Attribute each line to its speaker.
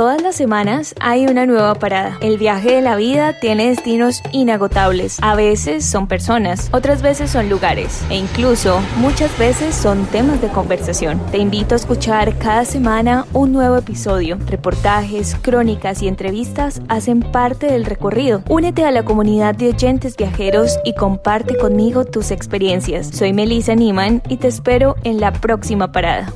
Speaker 1: Todas las semanas hay una nueva parada. El viaje de la vida tiene destinos inagotables. A veces son personas, otras veces son lugares e incluso muchas veces son temas de conversación. Te invito a escuchar cada semana un nuevo episodio. Reportajes, crónicas y entrevistas hacen parte del recorrido. Únete a la comunidad de oyentes viajeros y comparte conmigo tus experiencias. Soy Melissa Niman y te espero en la próxima parada.